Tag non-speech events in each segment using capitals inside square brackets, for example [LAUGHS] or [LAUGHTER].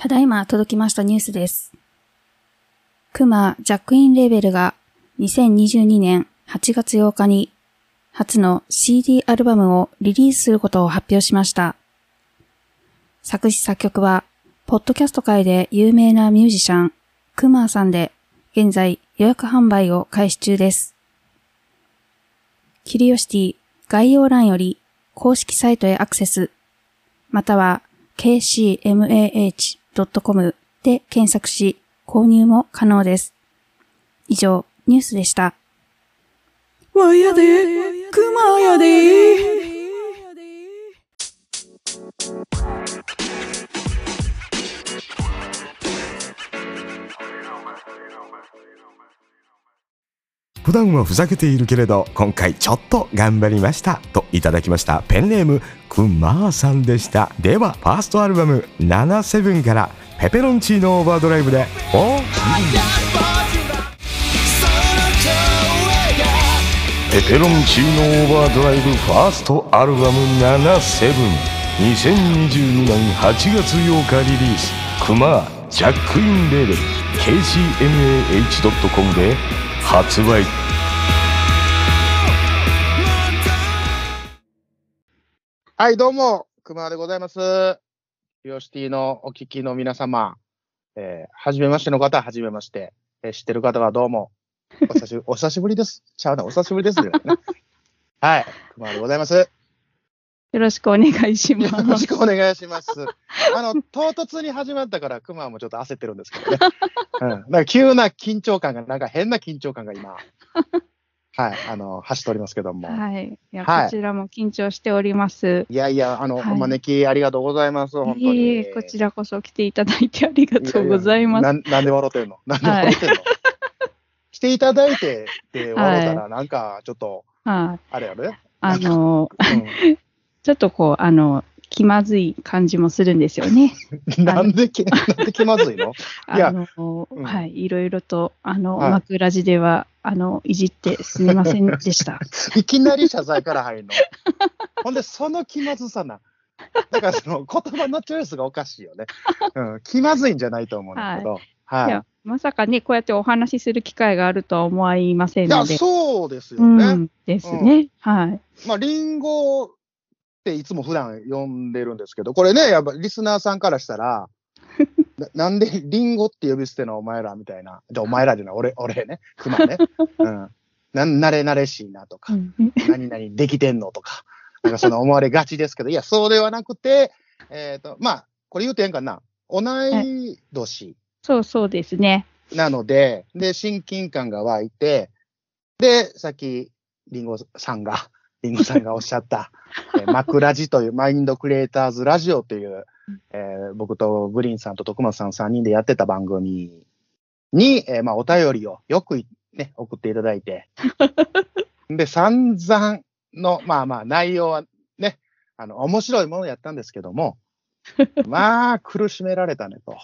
ただいま届きましたニュースです。クマジャックインレーベルが2022年8月8日に初の CD アルバムをリリースすることを発表しました。作詞作曲は、ポッドキャスト界で有名なミュージシャン、クマーさんで、現在予約販売を開始中です。キリオシティ概要欄より公式サイトへアクセス、または kcmah .com で検索し、購入も可能です。以上、ニュースでした。わやで、クマやで。普段はふざけているけれど今回ちょっと頑張りましたといただきました。ペンネームくまーさんでした。ではファーストアルバム「77」から「ペペロンチーノオーバードライブ」でおペペロンチーノオーバードライブファーストアルバム77 2022年8月8日リリース。クマジャックインレーベル。KCMAH.com で発売はい、どうも、熊川でございます。リオシティのお聞きの皆様、えー、はじめましての方ははじめまして、えー知ってる方はどうも、お久しぶり、お久しぶりです。ちゃうな、お久しぶりですよ、ね。[LAUGHS] はい、熊川でございます。よよろしくお願いしまろしす。くお願いします。あの、唐突に始まったから、熊川もちょっと焦ってるんですけどね。[LAUGHS] うん。なんか急な緊張感が、なんか変な緊張感が今、はい、あの、走っておりますけども。はい。いや、はいこちらも緊張しております。いやいや、あの、はいお招きありがとうございます、本当に。いえいえ、こちらこそ来ていただいてありがとうございます。ややなんなんで笑ってんの？なんで笑ってんの、来ていただいてって笑ったら、なんかちょっと、はい。あれやね。あの、うちょっとこう、あの、気まずい感じもするんですよね。ん、[LAUGHS] なんでき、なんで気まずいの？[LAUGHS] いやあの、うんはい、いろいろと、あの、はい枕地では、あの、いじってすみませんでした。[LAUGHS] いきなり謝罪から入るの。ほんで、その気まずさな。だからその言葉のチョイスがおかしいよね。うん、気まずいんじゃないと思うんだけど。はい。いや、まさかね、こうやってお話しする機会があるとは思いませんいや、ので。そうですようね。ん、ですね。はい。まあ、リンゴっていつも普段呼んでるんですけど、これね、やっぱリスナーさんからしたら、[LAUGHS] ななんでリンゴって呼び捨てのお前らみたいな。じゃあお前らじゃない、俺、俺ね、熊ね。うん。なん、慣れ慣れしいなとか、うん何々できてんのとか、なんかその思われがちですけど、いや、そうではなくて、えっ、と、まあ、これ言うてええんかな。同い年そうそうですね。なので、で、親近感が湧いて、で、さっき、リンゴさんが、リンゴさんがおっしゃった、えーマクラジというマインドクリエイターズラジオという、えー僕とグリーンさんと徳松さん3人でやってた番組に、えーまあ、お便りをよくね、送っていただいて、[LAUGHS] で、散々の、まあまあ、内容はね、あの、面白いものやったんですけども、[LAUGHS] まあ、苦しめられたねと。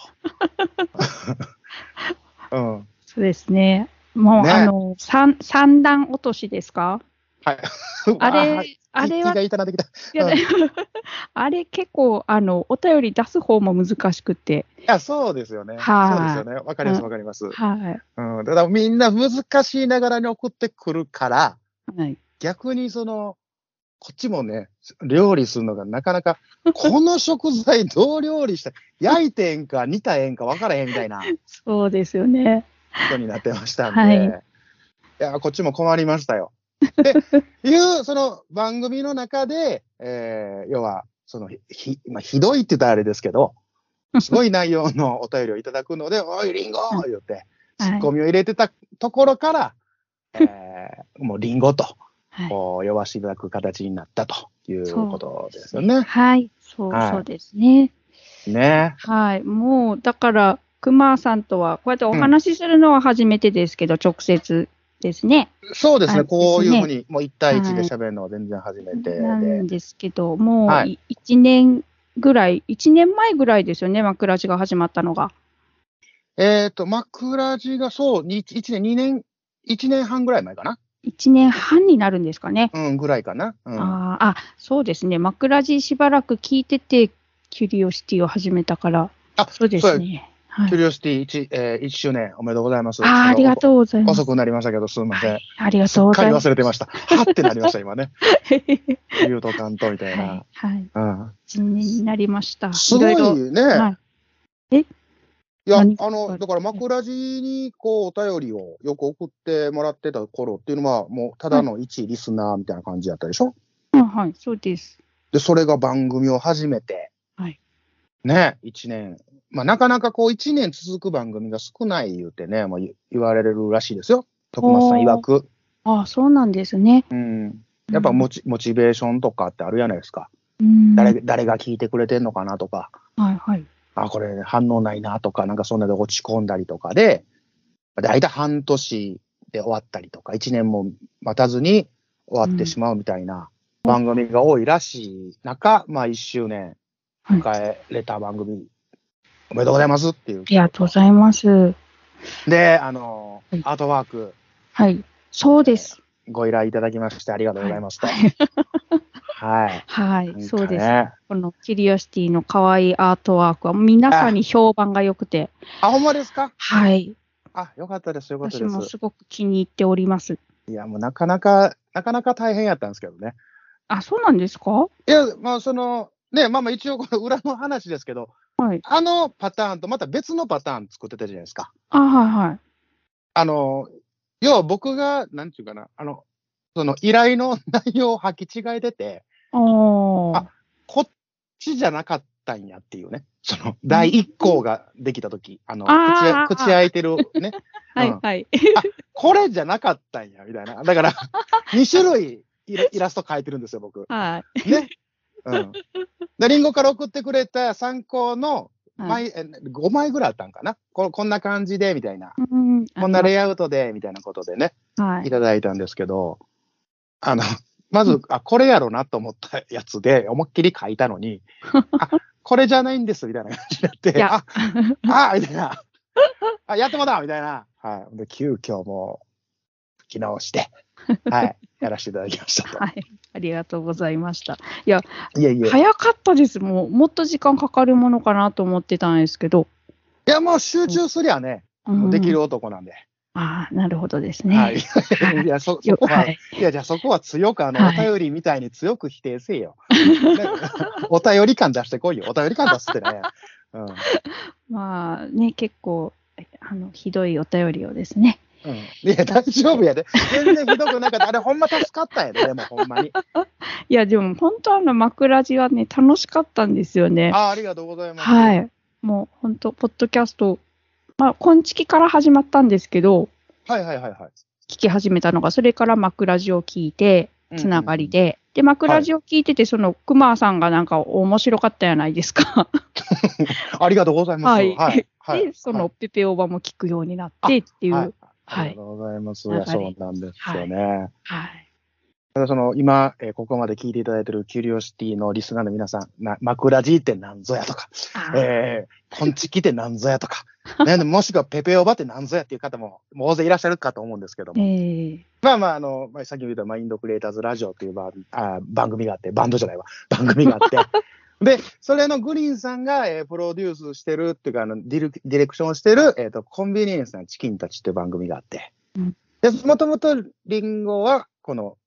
[LAUGHS] うん。そうですね。もう、ねあの、三、三段落としですか？[LAUGHS] はい。あれわあれは [LAUGHS] あれ結構、あの、お便り出す方も難しくて。や、そうですよね。はいそうですよね。わかります、うんわかります。はうん。だからみんな難しいながらに送ってくるから、い。はい。逆にその、こっちもね、料理するのがなかなか、[LAUGHS] この食材どう料理した焼いてえんか煮たええんか分からへんみたいなそうですよね。ことになってましたんで、はいい、や、こっちも困りましたよ。で、いう、その番組の中で、えー、要は、その、ひ、まあ、ひどいって言ったらあれですけど、[LAUGHS] すごい内容のお便りをいただくので、おい、リンゴ言って、ツッコミを入れてたところから、えー、もうリンゴと、はい。こう、呼ばせていただく形になったということですよね。はい。そう、はいそうですね。ね。はい。もう、だから、熊さんとは、こうやってお話しするのは初めてですけど、直接ですね。そうですね。はいこういうふうに、もう一対一で喋るのは全然初めてで。なんですけど、もう、はいい1年ぐらい、1年前ぐらいですよね、枕地が始まったのが。えっ、と、枕地がそう、に1年、2年、1年半ぐらい前かな？1年半になるんですかね。うん、ぐらいかな。うん。あーあ、そうですね。枕地しばらく聞いてて、キュリオシティを始めたから、あ、そうですね。はいキュリオシティ 1,、えー、1周年おめでとうございます。あーありがとうございます。遅くなりましたけど、すみません。はいありがとうございます。忘れてました。はってなりました、今ね。[LAUGHS] 言うとかんとみたいはいな。。はい。うん。一年になりました。すごいろろね。はい。いや、あ何の、だから枕地にこう、お便りをよく送ってもらってた頃っていうのは、もうただの一リスナーみたいな感じやったでしょ？あはい、そうです。で、それが番組を始めて、はい。ね、一年。まあ、なかなかこう、一年続く番組が少ない言うてね、もう言言われるらしいですよ。徳松さん曰く。あそうなんですね。うん。やっぱモチモチベーションとかってあるじゃないですか。うん。誰、誰が聞いてくれてんのかなとか、はいはい。あ、これ反応ないなとか、なんかそんなで落ち込んだりとかで、だいたい半年で終わったりとか、一年も待たずに終わってしまうみたいな番組が多いらしい中、まあ一周年はい迎えれた番組、おめでとうございますっていうあ。りがとうございます。で、あのはい、アートワークはい。そうです。ご依頼いただきましてありがとうございますと。はい。はい、なんかねそうです。このキュリオシティの可愛いアートワークは皆さんに評判が良くて、あ、ほんまですか？はい。あ、よかったです、よかったです。私もすごく気に入っております。いや、もうなかなか、なかなか大変やったんですけどね。あ、そうなんですか？いや、まあ、その、ね、まあまあ一応この裏の話ですけど、はい。あのパターンとまた別のパターン作ってたじゃないですか。あ、はいはい。あの、要は僕が、なんていうかな、あの、その依頼の [LAUGHS] 内容を履き違えてて、あこっちじゃなかったんやっていうね。その、第一項ができたとき、あの、口あー口開いてるね。[LAUGHS] うんはいはい。これじゃなかったんや、みたいな。だから、2種類イライラスト描いてるんですよ、僕。はい。ね。うん。で、リンゴから送ってくれた参考のはい枚、え5枚ぐらいあったんかな？ここんな感じで、みたいな。うんこんなレイアウトで、みたいなことでね、はいい。ただいたんですけど、あの、まず、あ、これやろなと思ったやつで、思いっきり書いたのに、[LAUGHS] あ、これじゃないんです、みたいな感じになって、あ、あ、みたいな。あ、やってもだみたいな。はい。で、急遽もう、書き直して、[LAUGHS] はい。やらせていただきましたと。はい。ありがとうございました。いえいえ。い早かったです。もう、もっと時間かかるものかなと思ってたんですけど。や、もう集中すりゃね、もうできるうん男なんで。ああ、なるほどですね。はい。[LAUGHS] いや、そ、そよこは、はいい。や、じゃあそこは強く、あの、はいお便りみたいに強く否定せえよ。ね [LAUGHS] お便り感出してこいよ。お便り感出すってね。うん。まあね、結構、あの、ひどいお便りをですね。うん。いや、大丈夫やで。全然ひどくなかった。あれ、ほんま助かったやで、でもほんまに。[LAUGHS] いや、でも本当あの、枕地はね、楽しかったんですよね。ああ、ありがとうございます。。はいい。もう本当、ポッドキャスト、まあ、今月から始まったんですけど、はいはいはいはい。聞き始めたのが、それから枕地を聞いて、つながりで。で、で、枕地を聞いてて、その、熊さんがなんか面白かったやないですか。[LAUGHS] ありがとうございます。はいはい。はいで、その、ペペオバも聞くようになってっていう。ははいい。ありがとうございます。そうなんですよね。ただその、今、えーここまで聞いていただいているキュリオシティのリスナーの皆さん、な枕地って何ぞやとか、えー、コンチキって何ぞやとか、ね、[LAUGHS] もしくはペペオバって何ぞやっていう方も、もう大勢いらっしゃるかと思うんですけども、ええまあまあ、あの、まあ、さっきも言ったマインドクリエイターズラジオっていう番あ番組があって、バンドじゃないわ、番組があって、[LAUGHS] で、それのグリーンさんが、えープロデュースしてるっていうか、あのディレクディレクションしてる、えっ、と、コンビニエンスなチキンたちっていう番組があって、うんで、もともとリンゴは、この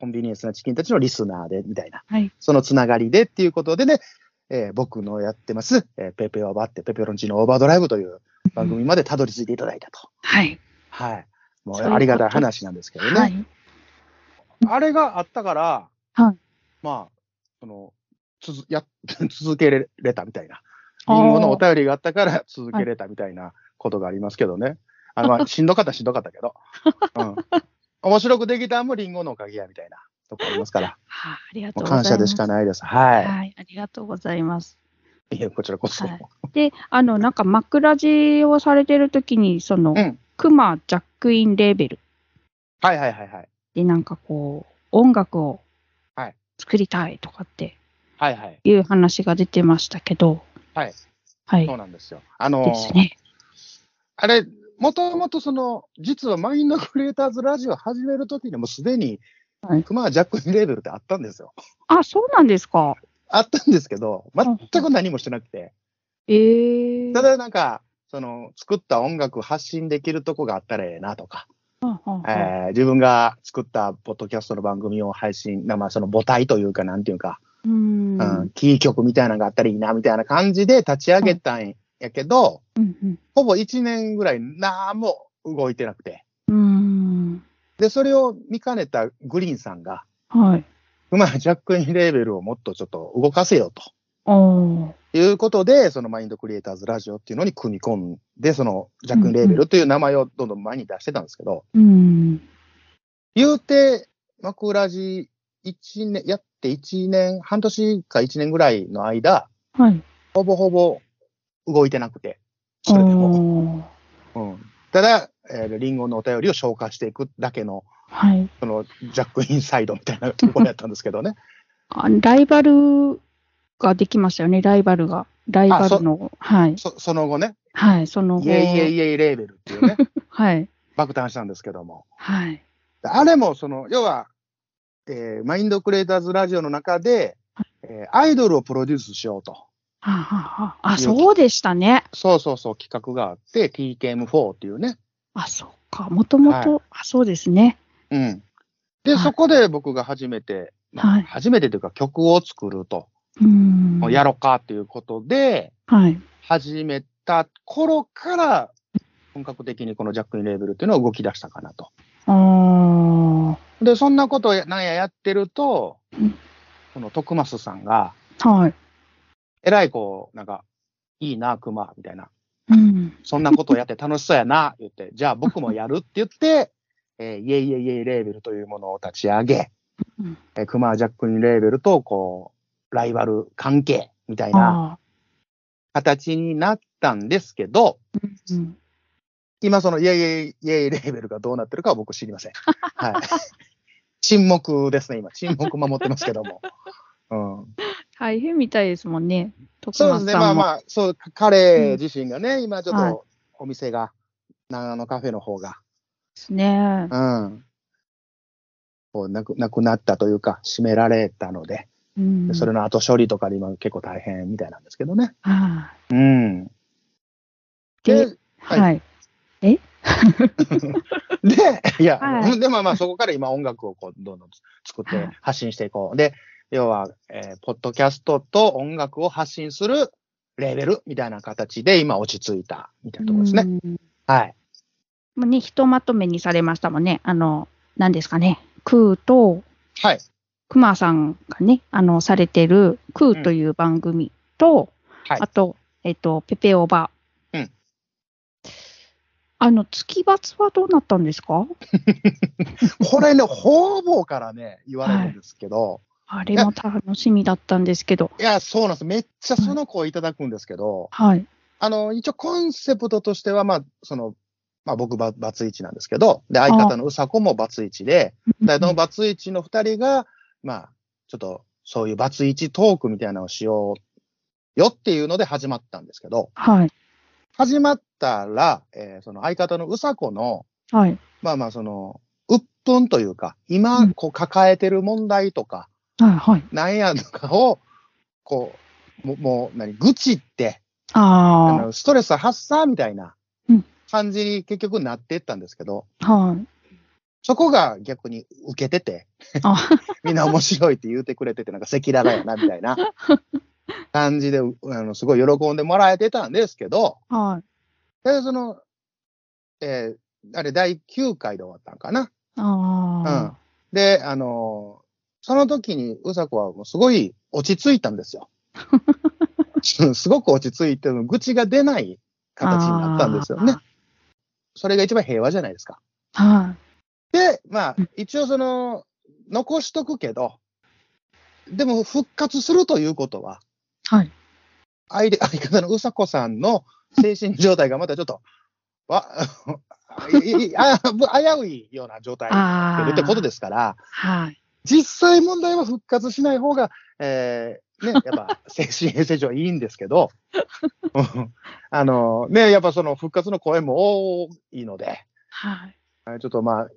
コンビニエンスなチキンたちのリスナーで、みたいな、はい。そのつながりでっていうことでね、えー僕のやってます、えーペペオバって、ペペロンチーノオーバードライブという番組までたどり着いていただいたと。はい。はい。もうありがたい話なんですけどね。はい。あれがあったから、はいまあ、その、つづや [LAUGHS] 続けれたみたいな。リンゴのお便りがあったから続けれたみたいなことがありますけどね。あの、まあ、[LAUGHS] しんどかったらしんどかったけど。うん。面白くできたんもリンゴのおかげやみたいなとこありますから。はい。ありがともううございます。感謝でしかないです。ははい。ありがとうございます。い。いや、こちらこそ。はいで、あの、なんか枕地をされてるときに、その、うん。クマジャックインレーベルはいはいはいはい。で、なんかこう、音楽をはい作りたいとかってはいはい。いう話が出てましたけど、はい。はいそう。なんですよ。あのーですね。あれ、もともとその、実はマインドクリエイターズラジオ始めるときにもうすでに、はいクマジャックインレーベルってあったんですよ。あ、そうなんですか？あったんですけど、全く何もしてなくて、ええただなんか、その、作った音楽発信できるとこがあったらええなとか、はあはあえー自分が作ったポッドキャストの番組を配信、なまあその母体というか、なんていうか、うん。うん、キー局みたいなのがあったらいいな、みたいな感じで立ち上げたんやけど、うんうんほぼ1年ぐらいなんも動いてなくて。うん。で、それを見かねたグリーンさんが、はい。まあ、ジャックインレーベルをもっとちょっと動かせよと。いうことで、そのマインドクリエイターズラジオっていうのに組み込んで、そのジャックインレーベルという名前をどんどん前に出してたんですけど、うん。言うて、マクラジ1年、やって1年、半年か1年ぐらいの間、はい。ほぼほぼ動いてなくて、それでも。おーうん、ただ、えーリンゴのお便りを消化していくだけの、はい。そのジャックインサイドみたいなところやったんですけどね。[LAUGHS] あライバルができましたよね、ライバルが。ライバルの、はい。そその後ね、はい、その後。イエイイエイイエイレーベルっていうね、[LAUGHS] はい。爆誕したんですけども。はい。あれも、その、要は、えーマインドクリエイターズラジオの中で、えーアイドルをプロデュースしようと。はあ、はあはあ、あ、そうでしたね。そうそうそう、企画があって、TKM4 っていうね。あ、そうか。もともと、あ、そうですね。うん。で、はいそこで僕が初めて、まあはい初めてというか曲を作ると、うん。やろうかっていうことで、はい。始めた頃から、本格的にこのジャックインレーベルっていうのは動き出したかなと。あで、そんなことをやなんややってるとうん、この徳増さんが、あ。はい。えらいこう、なんか、いいな、熊、みたいな。うん。そんなことをやって楽しそうやな、言って、じゃあ僕もやるって言って、えーイエイイエイイエイレーベルというものを立ち上げ、うんえークマジャックインレーベルと、こう、ライバル関係みたいなあ形になったんですけど、ーうん。今そのイエイイエイイエイレーベルがどうなってるかは僕知りません。はい。[LAUGHS] 沈黙ですね、今。沈黙守ってますけども。[LAUGHS] うん。大変みたいですもんね。徳そうですね、まあまあ、そう、彼自身がね、今ちょっはいとお店が、長野カフェの方が、ですね。うん。こうなくなくなったというか、閉められたので、うん。でそれの後処理とかで今結構大変みたいなんですけどね。はうん。い。で、で、は。はい [LAUGHS] で、いや、はいで、まあまあそこから今音楽をこうどんどん作ってはい発信していこう。で、要は、えーポッドキャストと音楽を発信するレーベルみたいな形で今落ち着いたみたいなところですね。うんはい。もうね、ひとまとめにされましたもんね。あの、何ですかね。クーと、はい。クマさんがね、あの、されてる、クーという番組と、はいあと、えっと、ペペオバ。うんあの、月罰はどうなったんですか？[LAUGHS] これね、方々からね、言われるんですけど、あれも楽しみだったんですけど。い、や、そうなんです。めっちゃその声いただくんですけど、はい。あの、一応コンセプトとしては、まあ、その、まあ僕バ、バツイチなんですけど、で、相方のうさこもバツイチで、で、そのバツイチの二人が、まあ、ちょっと、そういうバツイチトークみたいなのをしようよっていうので始まったんですけど、はい。始まったら、えーその相方のうさこの、はい。まあまあ、その、鬱憤というか、う今、んこう抱えてる問題とか、はい。はい。なんやとかを、こう、ももう、何、愚痴って、ああの、ストレス発散みたいなうん感じに結局なっていったんですけど、あ。はい。そこが逆に受けてて、あ [LAUGHS] みんな面白いって言うてくれてて、なんか赤裸々やな、みたいな [LAUGHS] 感じで、うあの、すごい喜んでもらえてたんですけど、はい。で、その、えーあれ、第9回で終わったんかな。あで、あのーその時に、うさこはもうすごい落ち着いたんですよ。[LAUGHS] すごく落ち着いて、愚痴が出ないあ。形になったんですよね。それが一番平和じゃないですか。はで、まあうん、一応その、残しとくけど、でも復活するということは、い。はい。相手相方のうさこさんの精神状態がまたちょっと、[LAUGHS] わ、いいあ危ういような状態になってるってことですから、はい。実際問題は復活しない方が、えー、ね、やっぱ [LAUGHS] 精神衛生上いいんですけど、う [LAUGHS] んあの、ね、やっぱその復活の声も多いので、はい。ちょっとまあ、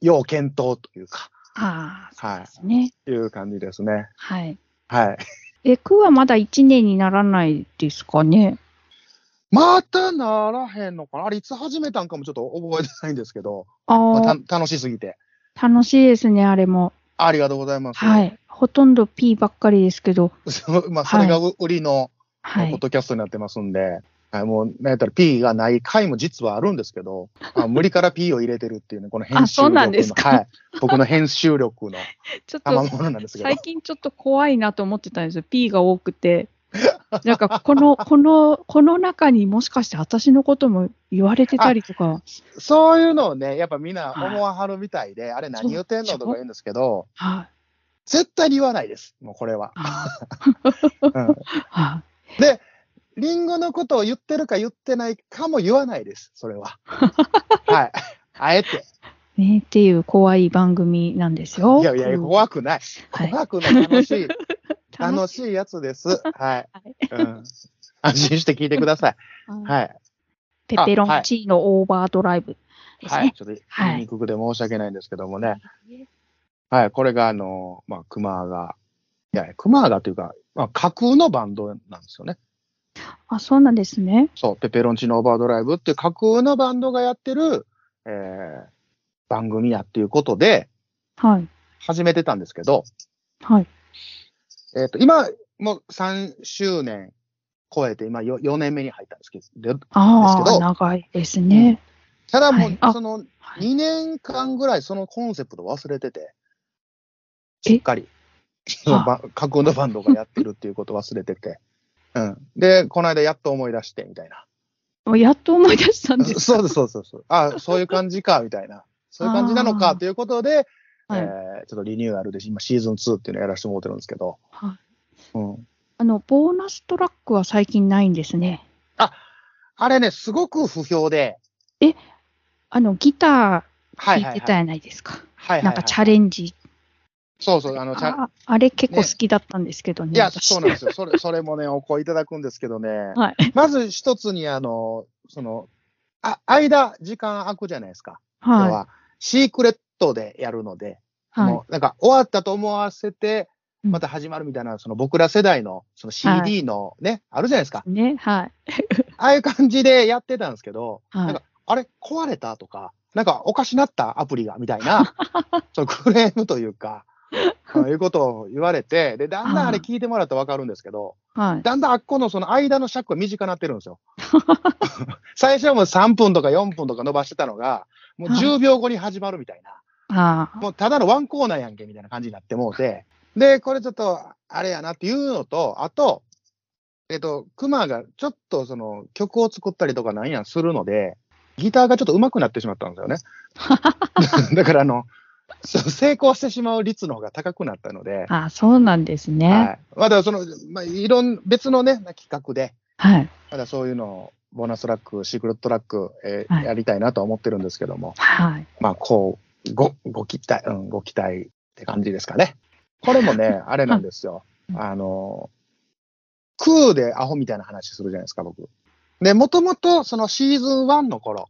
要検討というか、ああ、そうはですね。い、いう感じですね。はい。はい。え、区はまだ1年にならないですかね？またならへんのかな？あれ、いつ始めたんかもちょっと覚えてないんですけど、あまあ楽しすぎて。楽しいですね、あれも。ありがとうございます。は。い。ほとんど P ばっかりですけど、[LAUGHS] まあ、それが売りの、はい。ポッドキャストになってますんで、はい、もう、なんやったら P がない回も実はあるんですけど、[LAUGHS] まあ、無理から P を入れてるっていうね、この編集力の。あそうなんですか？はい。僕の編集力の [LAUGHS] ちょなんですけど。最近ちょっと怖いなと思ってたんですよ。P が多くて。なんか、この、[LAUGHS] この、この中にもしかして私のことも言われてたりとか。そういうのをね、やっぱみんな思わはるみたいで、あれ何言ってんのとか言うんですけど、はい。絶対に言わないです。もうこれは。あうんはで、リンゴのことを言ってるか言ってないかも言わないです。それは。[LAUGHS] はい。あえて。い。ね、っていう怖い番組なんですよ。いやいや、うん怖くない。はい怖くない。楽しい。[LAUGHS] 楽楽しいやつです。はい。[LAUGHS] はいうん、安心して聞いてください。はい。ペペロンチーノオーバードライブですはい。ね。ちょっとはい言いにくくで申し訳ないんですけどもね。はい。これが、あの、まあ、クマが、いや、クマがというか、まあ、架空のバンドなんですよね。あ、そうなんですね。そう、ペペロンチーノオーバードライブって架空のバンドがやってる、えー、番組やっていうことではい。始めてたんですけど、はい。えっ、と、今、もう3周年超えて、今 4, 4年目に入ったんですけど、でああ、長いですね。ただもう、はいあそのはい2年間ぐらいそのコンセプト忘れてて、え？しっかり、[LAUGHS] 架空のバンドがやってるっていうこと忘れてて、うん。で、この間やっと思い出して、みたいな。やっと思い出したんです。そうです、そうそう。あそういう感じか、[LAUGHS] みたいな。そういう感じなのか、ということで、はいえーちょっとリニューアルで、今シーズン2っていうのをやらせてもらってるんですけど、はいうん。あの、ボーナストラックは最近ないんですね。あれね、すごく不評で、あの、ギター。弾いてたじゃないですか？はいはいはいなんかチャレンジ。そうそう、あの、ああれ結構好きだったんですけどね。いや、私そうなんですよ。それ、[LAUGHS] それもね、お声いただくんですけどね。はい。まず一つに、あの、その、あ、間、時間空くじゃないですか。要はは、シークレットでやるので、い。はいもうなんか終わったと思わせて、うんまた始まるみたいな、その僕ら世代の、その CD のね、あるじゃないですか。ね、はい。[LAUGHS] ああいう感じでやってたんですけど、はいなんか、あれ、壊れたとか、なんかおかしなったアプリが、みたいな、[LAUGHS] そのクレームというか、いうことを言われて、で、だんだんあれ聞いてもらったらわかるんですけど、はい。だんだんあっこのその間の尺が短くなってるんですよ。[LAUGHS] 最初はもう3分とか4分とか伸ばしてたのが、もうはい10秒後に始まるみたいな。ああ。もうただのワンコーナーやんけみたいな感じになってもうて、で、これちょっとあれやなっていうのと、あと、えっと、クマがちょっとその曲を作ったりとかなんやするので、ギターがちょっと上手くなってしまったんですよね。[LAUGHS] だからあの、[LAUGHS] 成功してしまう率の方が高くなったので、あそうなんですね。はい。まだその、まあ、いろん、別のね、企画で、はい。まだそういうのを、ボーナストラック、シークレットトラック、えーはいやりたいなとは思ってるんですけども、はい。まあ、こう、ご、ご期待、うん、ご期待って感じですかね。これもね、[LAUGHS] あれなんですよ。うんあの、空でアホみたいな話するじゃないですか、僕。で、もともとそのシーズン1の頃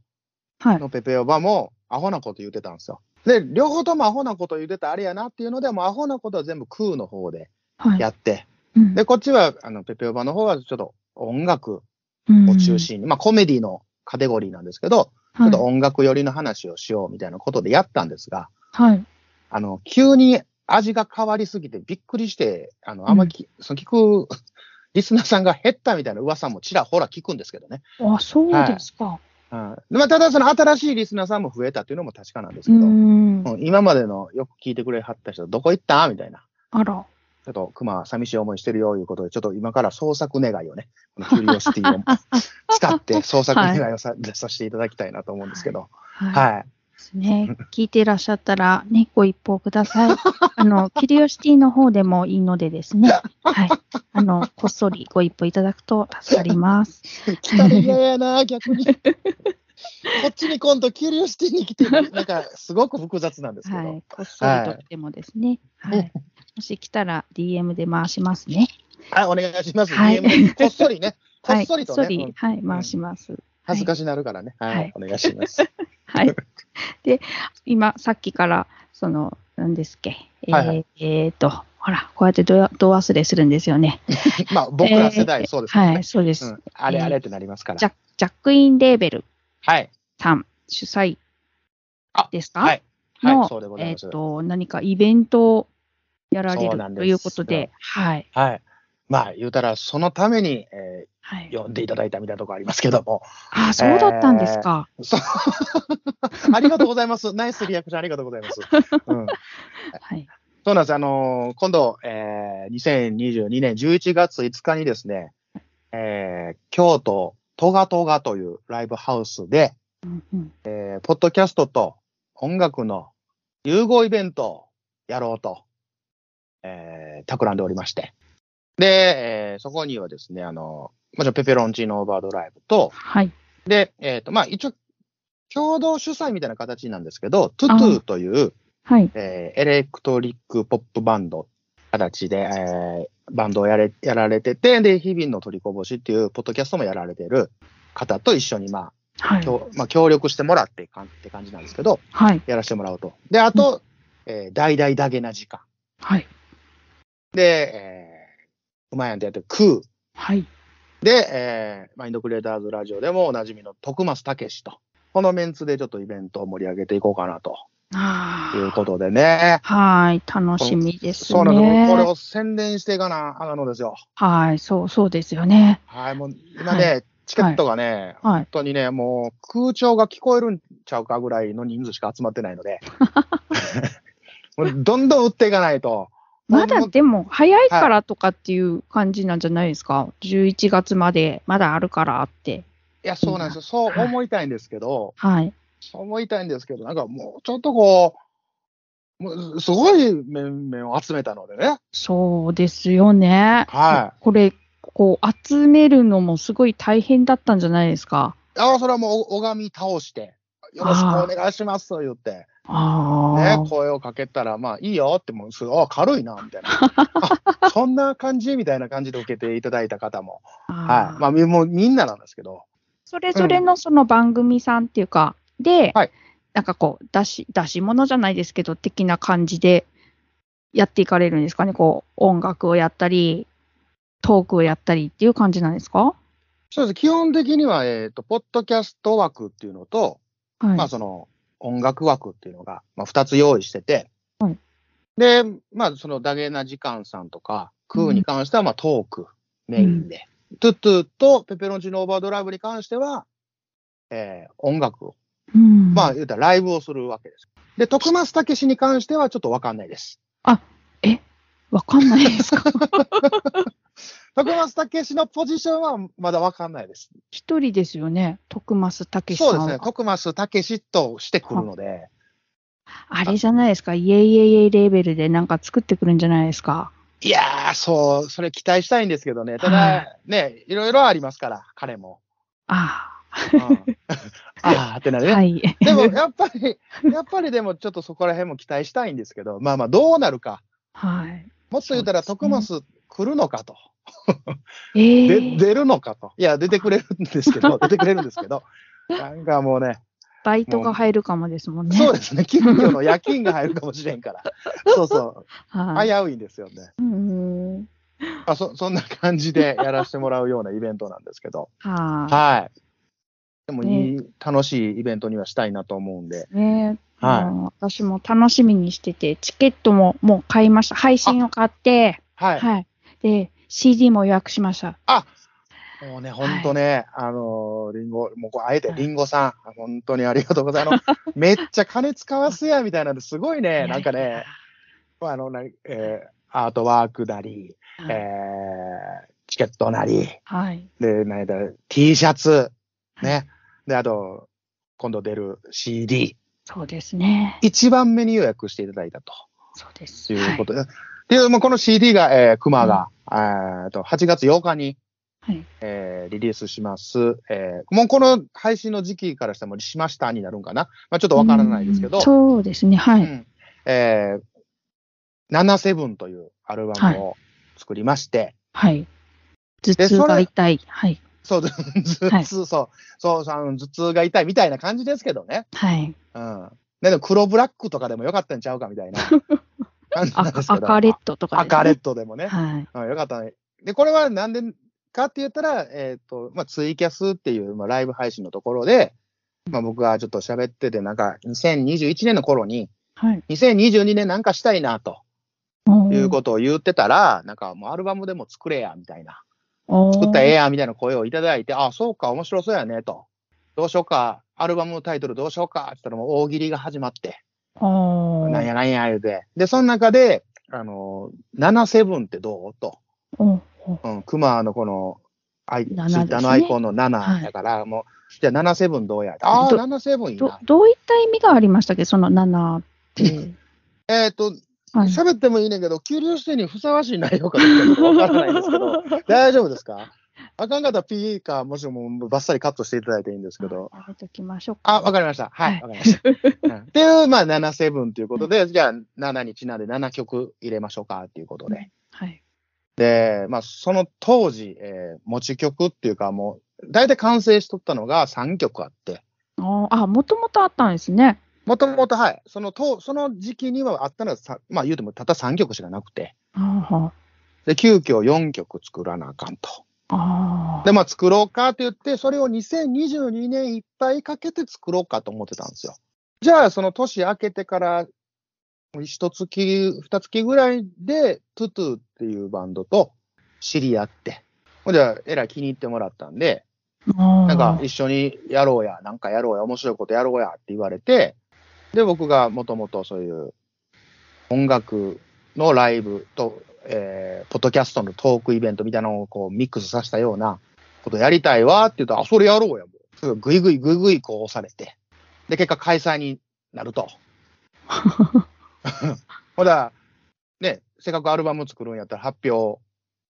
はい。のペペオバもアホなこと言ってたんですよ。で、両方ともアホなこと言ってたあれやなっていうので、もうアホなことは全部空の方ではい。やって、うんで、こっちは、あの、ペペオバの方はちょっと音楽うんを中心に、まあコメディのカテゴリーなんですけど、ちょっと音楽寄りの話をしようみたいなことでやったんですが、はい。あの、急に味が変わりすぎてびっくりして、あの、あんまき、その聞く [LAUGHS] リスナーさんが減ったみたいな噂もちらほら聞くんですけどね。あ、そうですか。うん、まあ、ただその新しいリスナーさんも増えたっていうのも確かなんですうけど、ん。うん今までのよく聞いてくれはった人、どこ行ったみたいな。あら。ちょっと熊寂しい思いしてるよいうことで、ちょっと今から創作願いをね、このキュリオシティを使って [LAUGHS] 創作願いをさ,、出させていただきたいなと思うんですけど、はい。はい。ですね。聞いていらっしゃったら、ね、ご一報ください。[LAUGHS] あの、キュリオシティの方でもいいのでですね。はい。あの、こっそりご一報いただくと助かります。来たら嫌やな、逆に。[LAUGHS] こっちに今度、キュリオシティに来て、なんか、すごく複雑なんですけど。はい。こっそりと来てもですね。はい。もし来たら DM で回しますね。はい、お願いします。はい DM こっそりね。こ [LAUGHS] はい。っそりとね。こっそりうん、はい、回します。恥ずかしなるからね。はい、はいお願いします。[LAUGHS] はい。で、今、さっきから、その、何ですっけ、えーはいはいえーと、ほら、こうやってどど忘れするんですよね。[LAUGHS] まあ、僕ら世代、えーそうですよね。はい、そうです。うん、あれあれってなりますから。ジャジャックインレーベルはい。さん主催あですか？はい。の、はい、そうでございます。えっ、と、何かイベントをやられるということで、はい。はい。まあ、言うたら、そのために、えはいー、呼んでいただいたみたいなところありますけども。あ、そうだったんですか。そう [LAUGHS] ありがとうございます。ナイスリアクションありがとうございます。[LAUGHS] うん、はい。そうなんです。あのー今度、えー、2022年11月5日にですね、えー、京都トガトガというライブハウスで、うんうんえーポッドキャストと音楽の融合イベントをやろうと、えー、企んでおりまして。で、えーそこにはですね、あの、もちろんペペロンチーノオーバードライブと、はい。で、えっ、と、まあ、一応、共同主催みたいな形なんですけど、トゥトゥという、はい。えーエレクトリックポップバンド形で、えーバンドをやれ、やられてて、で、日々の取りこぼしっていうポッドキャストもやられてる方と一緒に、まあ、はい。協まあ、協力してもらってかんって感じなんですけど、はい。やらせてもらうと。で、あと、えー大々だげな時間。はい。で、えー、うまいやんでやってるクー。はい。で、えー、マインドクリエイターズラジオでもおなじみの徳松武史と、このメンツでちょっとイベントを盛り上げていこうかなとあいうことでね。あ。はい。楽しみですね。そうなんですよ。これを宣伝していかなあかんのですよ。はい。そう、そうですよね。はい、もう今ね、チケットがね、はい本。当にね、もう空調が聞こえるんちゃうかぐらいの人数しか集まってないので、[LAUGHS] もうどんどん売っていかないと。まだでも早いからとかっていう感じなんじゃないですか？11月までまだあるからって。いや、そうなんですよ。そう思いたいんですけど、はい。そう思いたいんですけど、なんかもうちょっとこう、もうすごい面々を集めたのでね。そうですよね。はこれ、こう、集めるのもすごい大変だったんじゃないですか？い。ああ、それはもう拝み倒して、よろしくお願いしますと言って。ね、声をかけたら、まあいいよって、もうすごい、あ軽いな、みたいな。[LAUGHS] あそんな感じみたいな感じで受けていただいた方も。はい。まあ、みもうみんななんですけど。それぞれのその番組さんっていうか、で、はいなんかこう、出し、出し物じゃないですけど、的な感じでやっていかれるんですかね？こう、音楽をやったり、トークをやったりっていう感じなんですか？そうです。基本的には、えっ、と、ポッドキャスト枠っていうのと、はい。まあ、その、音楽枠っていうのが、まあ、二つ用意してて、はい。で、まあ、その、ダゲな時間さんとか、クーに関しては、まあ、トークメインで、トゥットゥとペペロンチーノオーバードライブに関しては、えー音楽を、うん、まあ、言うたらライブをするわけです。で、徳松武史に関してはちょっとわかんないです。わかんないですか？[LAUGHS] 徳松武史のポジションはまだわかんないです。一人ですよね？徳増武さんは。そうですね。徳松武史としてくるので、あれじゃないですか？イエイエイエイレベルでなんか作ってくるんじゃないですか？いやー、そう、それ期待したいんですけどね。たはだ、ね、いろいろありますから、彼も。あうん、あーってなあ、るね。[LAUGHS] はい。でも、やっぱり、やっぱりでもちょっとそこら辺も期待したいんですけど、まあまあ、どうなるか。はい。もっと言ったら、徳松来るのかと。ええで、出るのかと。いや、出てくれるんですけど、[LAUGHS] 出てくれるんですけど、なんかもうね、バイトが入るかもですもんね。そうですね、近所の夜勤が入るかもしれんから。[LAUGHS] そうそう、はい。危ういんですよね。うん。まあ、そそんな感じでやらせてもらうようなイベントなんですけど。はい。はい。でもいい、楽しいイベントにはしたいなと思うんで。ねはい私も楽しみにしてて、チケットももう買いました。配信を買って、はい。はい。で、CD も予約しました。もうね、ほんとね、あのー、リンゴ、もうこうあえてリンゴさん、本当にありがとうございます。[LAUGHS] めっちゃ金使わすや、みたいなんですごいね、なんかね、あの、なえーアートワークなり、はいえーチケットなり、はい。で、なんだ、T シャツ、ね。で、あと、今度出る CD、そうですね。一番目に予約していただいたとそうです。いうことで。で、もうこの CD が、えー、クマが、えーと、8月8日に、はい。えーリリースします。えーもうこの配信の時期からしてもしましたになるんかな。まあちょっとわからないですけどうん、そうですね。はい。うんえー、77というアルバムを作りまして、はい。頭痛それが痛い。はい。そう、頭痛、[LAUGHS] そう、そう、あの頭痛が痛いみたいな感じですけどね。はい。うん。でも黒ブラックとかでもよかったんちゃうかみたいな。[LAUGHS] 感じなん赤ですけど。赤レッドとかね。赤レッドでもね。はい。うん、よかったね。で、これはなんでかって言ったら、えっ、と、まあ、ツイキャスっていう、まあ、ライブ配信のところで、まあ、僕がちょっと喋ってて、なんか、2021年の頃に、はい。2022年なんかしたいな、ということを言ってたら、なんかもうアルバムでも作れや、みたいな。作ったらええやん、みたいな声をいただいて、あ、そうか、面白そうやね、と。どうしようか、アルバムのタイトルどうしようか、って言ったらもう大喜利が始まって、なんやなんや言うて。で、その中で、あの、77ってどう？と。おーおうん、クマのこの、アイツイ7ですねッターのアイコンのは7いだから、もう、じゃあ77どうや？ああ、ど77いいどな。どういった意味がありましたっけ、その7って。[LAUGHS] えっ、と、はい喋ってもいいねんけど、給料指定にふさわしい内容かどうかわからないんですけど、[LAUGHS] 大丈夫ですか？あかんかったら P か、もしもうバッサリカットしていただいていいんですけど。やめときましょうか。あ、わかりました。はい、はいわかりました。うんっていう、まあ、77ということで、じゃあ、7にちなんで7曲入れましょうかっていうことで。はい。で、まあ、その当時、えー持ち曲っていうか、もう、大体完成しとったのが3曲あって、あーあ、もともとあったんですね。もともと、はい、そのと、その時期にはあったのはさ、まあ言うてもたった3曲しかなくて、で、急遽4曲作らなあかんと。で、まあ作ろうかって言って、それを2022年いっぱいかけて作ろうかと思ってたんですよ。じゃあ、その年明けてから、一月、二月ぐらいで、トゥトゥっていうバンドと知り合って、ほんじゃあ、えらい気に入ってもらったんで、ななんか一緒にやろうや、なんかやろうや、面白いことやろうやって言われて、で、僕がもともとそういう音楽のライブと、えー、ポッドキャストのトークイベントみたいなのをこうミックスさせたようなことやりたいわって言ったら、あ、それやろうや、もう。ぐいぐいぐいぐいこう押されて。で、結果開催になると。[LAUGHS] ほら、ね、せっかくアルバム作るんやったら発表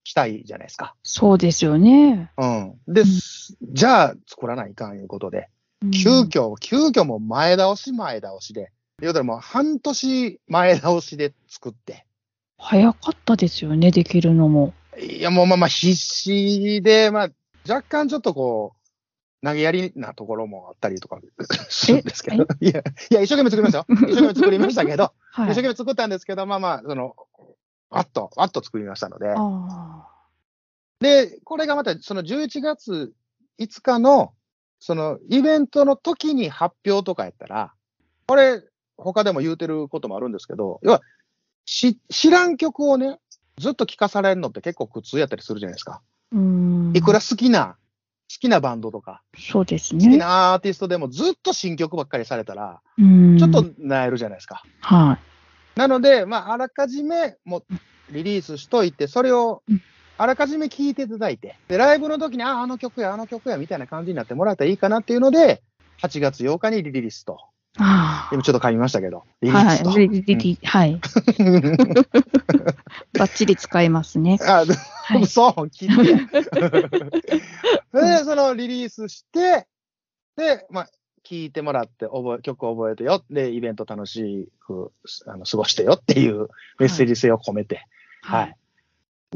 したいじゃないですか。そうですよね。うん。で、うんじゃあ作らないかんいうことで。急遽、急遽もう前倒し前倒しで。言うたらもう半年前倒しで作って。早かったですよね、できるのも。いや、もうまあまあ必死で、まあ若干ちょっとこう、投げやりなところもあったりとかするんですけど。い？や、いや、一生懸命作りましたよ。[LAUGHS] 一生懸命作りましたけど、はい。一生懸命作ったんですけど、まあまあ、その、わっと、わっと作りましたので。あで、これがまたその11月5日の、そのイベントの時に発表とかやったら、これ、他でも言うてることもあるんですけど、要は、し、知らん曲をね、ずっと聴かされるのって結構苦痛やったりするじゃないですか。ーうーん。いくら好きな、好きなバンドとか、そうです好きね。なアーティストでもずっと新曲ばっかりされたら、うーん。ちょっとなえるじゃないですか。はい。なので、まあ、あらかじめ、もう、リリースしといて、それをうん、あらかじめ聴いていただいて、で、ライブの時に、あ、あの曲や、あの曲や、みたいな感じになってもらえたらいいかなっていうので、8月8日にリリースと。あ今ちょっと噛みましたけど、リあ。リースと。はい。リリリはい。バッチリ使いますね。あ、はい。嘘、聞いてや。それで、そのリリースして、で、まあ、聞いてもらって、覚え、曲を覚えてよ。で、イベント楽しく、あの、過ごしてよっていうメッセージ性を込めて、はい。。で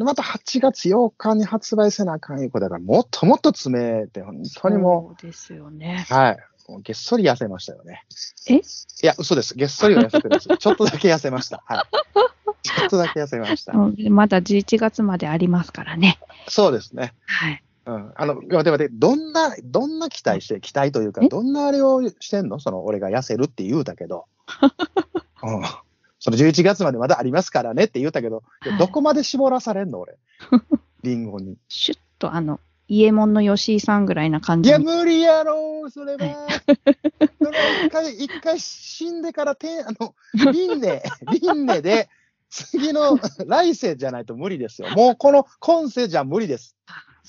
また8月8日に発売せなあかんいうことだから、もっともっと詰めて、本当にもそうですよね。う、はい。もうげっそり痩せましたよね。え？いや、嘘です。げっそりは痩せてないです。ちょっとだけ痩せました。はい。[LAUGHS] ちょっとだけ痩せました。うんまだ11月までありますからね。そうですね。はい。うん。あの、待って待って、どんな、どんな期待して、期待というか、え？どんなあれをしてんの？その、俺が痩せるって言うたけど。[LAUGHS] うん。その11月までまだありますからねって言うたけど、はいどこまで絞らされんの俺？[LAUGHS] リンゴに。シュッとあの、イエモンの吉井さんぐらいな感いや。無理やろそれは。[LAUGHS] それは一回、一回死んでから、て、あの、輪廻、[LAUGHS] 輪廻で、次の来世じゃないと無理ですよ。もうこの今世じゃ無理です。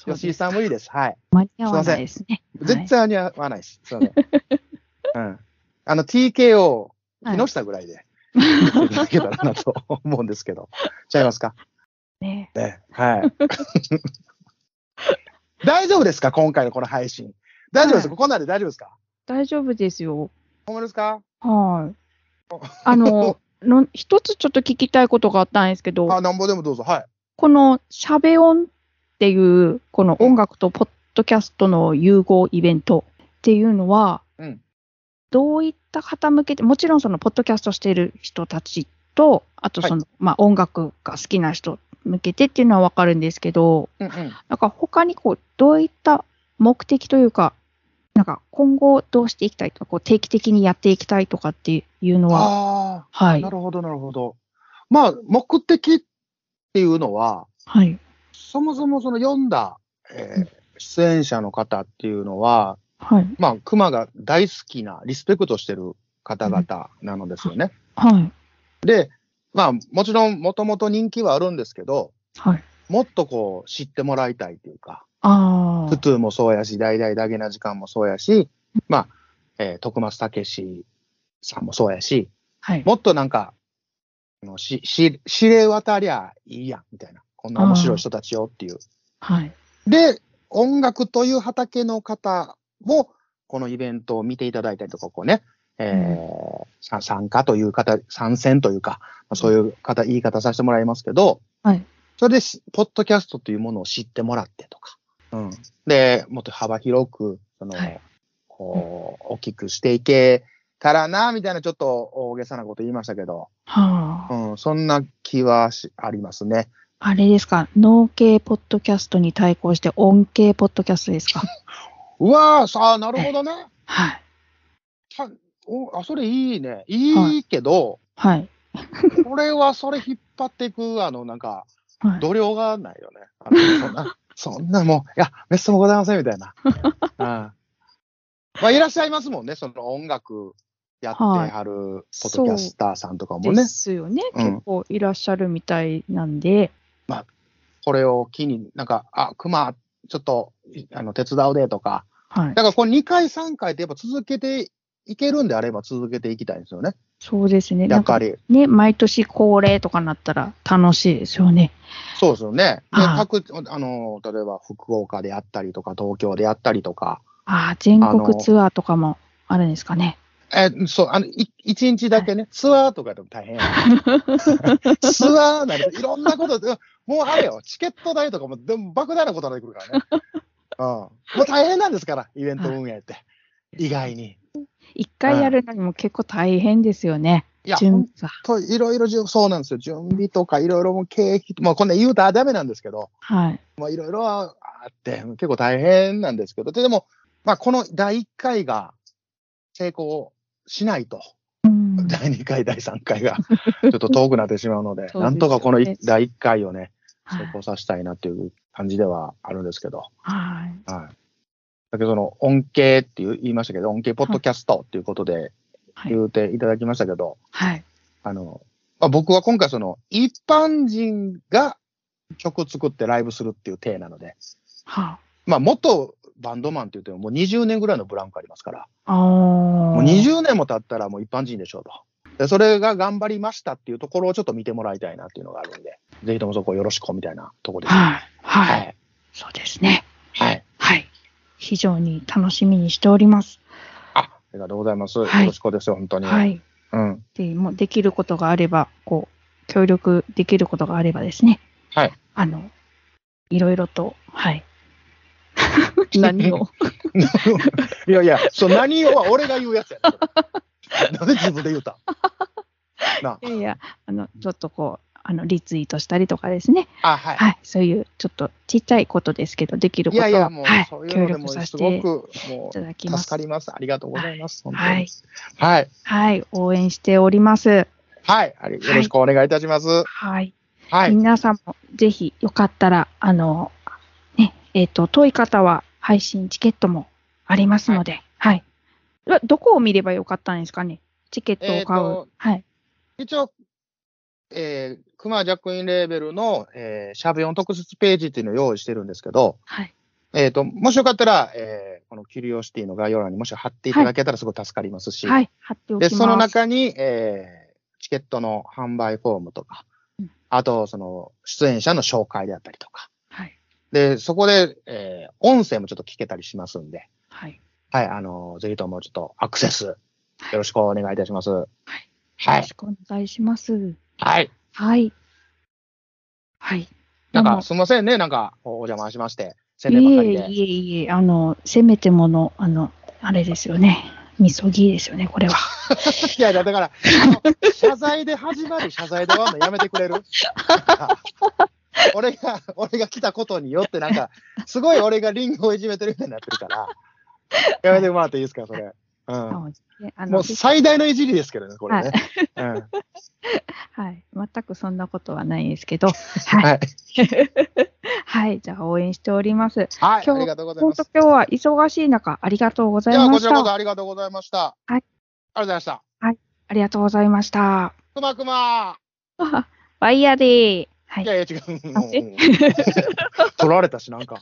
です吉井さん無理です。はい。間に合わないですね。絶対に合わないです。すいません。うん。あの、TKO、木下ぐらいで、いただけたらなと思うんですけど。ちゃいますか？ね。ね。はい。[LAUGHS] 大丈夫ですか？今回のこの配信。大丈夫ですか、はいこんなんで大丈夫ですか？大丈夫ですよ。ほんまですか？はい。[LAUGHS] あの、の一つちょっと聞きたいことがあったんですけど、あ、なんぼでもどうぞ。はい。このしゃべ音っていう、この音楽とポッドキャストの融合イベントっていうのは、うんどういった方向けて、もちろんそのポッドキャストしている人たちと、あとその、まあ音楽が好きな人向けてっていうのはわかるんですけど、うんうん。なんか他にこう、どういった目的というか、なんか今後どうしていきたいとか、こう定期的にやっていきたいとかっていうのは、ああ、はいな。るほど、なるほど。まあ、目的っていうのは、はい。そもそもその読んだ、えー出演者の方っていうのは、はい。まあ、熊が大好きな、リスペクトしてる方々なのですよね。はい。で、まあ、もちろん、もともと人気はあるんですけど、はい。もっとこう、知ってもらいたいっていうか、あ普通もそうやし、大々だけな時間もそうやし、まあ、えー徳松武史さんもそうやし、あ。はい。もっとなんか、あのし、し、知れ渡りゃいいやん、みたいな。こんな面白い人たちよっていう。はい。で、音楽という畑の方も、このイベントを見ていただいたりとか、こうね、えーさ参加という方、参戦というか、まあそういう方、言い方させてもらいますけど、はい。それでし、ポッドキャストというものを知ってもらってとか、うん。で、もっと幅広く、その、はいこう、大きくしていけたらな、みたいなちょっと大げさなこと言いましたけど、はあ。うん、そんな気はしありますね。あれですか、脳系ポッドキャストに対抗して音系ポッドキャストですか？うわー、さあ、なるほどね。はい。たおあ、それいいね。いいけど、はい。これはそれ引っ張っていく、あの、なんか、はい。度量がないよね。あのそんな、[LAUGHS] そんなもう、いや、めっそうもございません、みたいな。うん。まあ、いらっしゃいますもんね、その音楽やってはる、ポッドキャスターさんとかもでね。すよね、うん結構いらっしゃるみたいなんで、これを機に、なんか、あ、熊、ちょっと、いあの、手伝うでとか。はい。だから、これ2回、3回ってやっぱ続けていけるんであれば続けていきたいんですよね。そうですね。やっぱり。ね、毎年恒例とかなったら楽しいですよね。そうですよね。で、はい各、あの、例えば福岡であったりとか、東京であったりとか、ああ、全国ツアーとかもあるんですかね。え、そう、あの、い一日だけね、ツアーとかでも大変やな。[LAUGHS] ツアーなるといろんなことで、もうあれよ、チケット代とかも、でも莫大なことになってくるからね。うん。もう大変なんですから、イベント運営って。意外に。一回やるのにも結構大変ですよね。いや、準本備が。当いろいろそうなんですよ。準備とかいろいろもう経費、まあこんな言うたらダメなんですけど、はい。まあいろいろあって、結構大変なんですけど、ででも、まあこの第1回が成功しないと、うん。第2回、第3回がちょっと遠くなってしまうので、[LAUGHS] でねなんとかこのい第1回をね、はい成功させたいなっていう感じではあるんですけど、はい。はい。だけどその音形っていう言いましたけど、音形ポッドキャストっていうことではい。言うていただきましたけど、はい。あの、まあ、僕は今回その一般人が曲作ってライブするっていう体なので、はまあ元バンドマンって言ってももう20年ぐらいのブランクありますから、あ。ああ。もう20年も経ったらもう一般人でしょうと。でそれが頑張りましたっていうところをちょっと見てもらいたいなっていうのがあるんで、ぜひともそこよろしくみたいなところです。はい。は。はいい。そうですね。はい。はい。非常に楽しみにしております。あ、ありがとうございます。はいよろしくですよ、本当に。はい。うん。で、もうできることがあれば、こう、協力できることがあればですね。はい。あの、いろいろと、はい。[LAUGHS] 何を？[LAUGHS] いやいや、そう、何をは俺が言うやつやね [LAUGHS] な自分で言うたな。[LAUGHS] いやいや、あの、ちょっとこう、あの、リツイートしたりとかですね。あ、はい。はい。そういう、ちょっとちっちゃいことですけど、できることを、いやいや、もうはい、そういう協のでもす力させてごく、もいただきう。助かります。ありがとうございます。本当にはい。はい。はい。応援しております。はい。よろしくお願いいたします。はい。はい。皆さんもぜひよかったら、あの、ね、えっ、と、遠い方は配信チケットもありますので、はい。どどこを見ればよかったんですかね？チケットを買う。えーとはい。一応、えー、クマジャックインレーベルの、えー、シャープ4特設ページっていうのを用意してるんですけど、はい。えっ、と、もしよかったら、えー、このキュリオシティの概要欄にもし貼っていただけたらすごい助かりますし、はい。貼っておきまで、す。その中に、えー、チケットの販売フォームとかうん、あと、その、出演者の紹介であったりとか、はい。で、そこで、えー、音声もちょっと聞けたりしますんで、はい。はい、あの、ぜひともちょっとアクセス、よろしくお願いいたします。はい。よはいろし。くお願いします。はい。はい。はい。なんか、すみませんね、なんか、おお邪魔しまして、宣い。えいえいえ、あの、せめてもの、あの、あれですよね。みそぎですよね、これは。[LAUGHS] いやいや、だから、謝罪で始まる謝罪で終わるのやめてくれる？[LAUGHS] 俺が、俺が来たことによって、なんか、すごい俺がリンゴをいじめてるみたいになってるから、[LAUGHS] やめてもらっていいですか、それ。うん。もう最大のいじりですけどね、これね。はい。[LAUGHS] 全くそんなことはないんですけど、うん。はい。はい。[LAUGHS] はい。じゃあ応援しております。はい、ありがとうございます本当。今日は忙しい中、ありがとうございました。こちらこそありがとうございました。はいありがとうございました。ありがとうございました。くまくまバイヤーでー。はいい。やいや、違う。取られたし、なんか。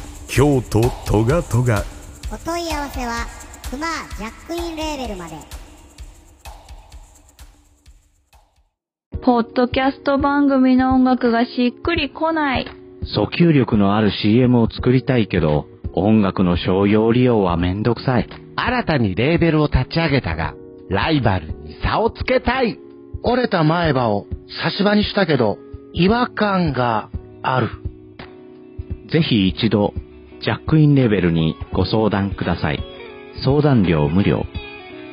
京都トガトガお問い合わせはクマジャックインレーベルまでポッドキャスト番組の音楽がしっくりこない。訴求力のある CM を作りたいけど、音楽の商用利用はめんどくさい。新たにレーベルを立ち上げたが、ライバルに差をつけたい。折れた前歯を差し歯にしたけど、違和感がある。ぜひ一度、ジャックインレベルにご相談ください。相談料無料。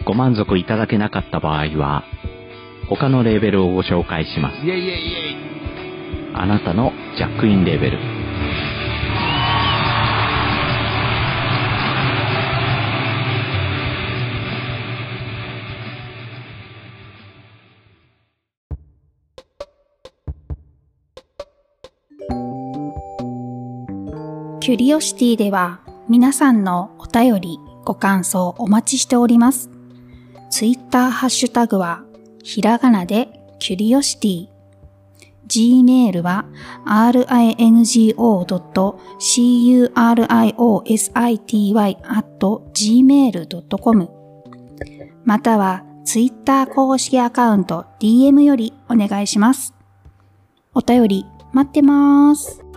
ご満足いただけなかった場合は、他のレーベルをご紹介します。イェイイェイイェイ。あなたのジャックインレーベル。キュリオシティでは皆さんのお便り、ご感想お待ちしております。ツイッターハッシュタグはひらがなでキュリオシティ。gmail は ringo.curiosity.gmail.com またはツイッター公式アカウント DM よりお願いします。お便り待ってます。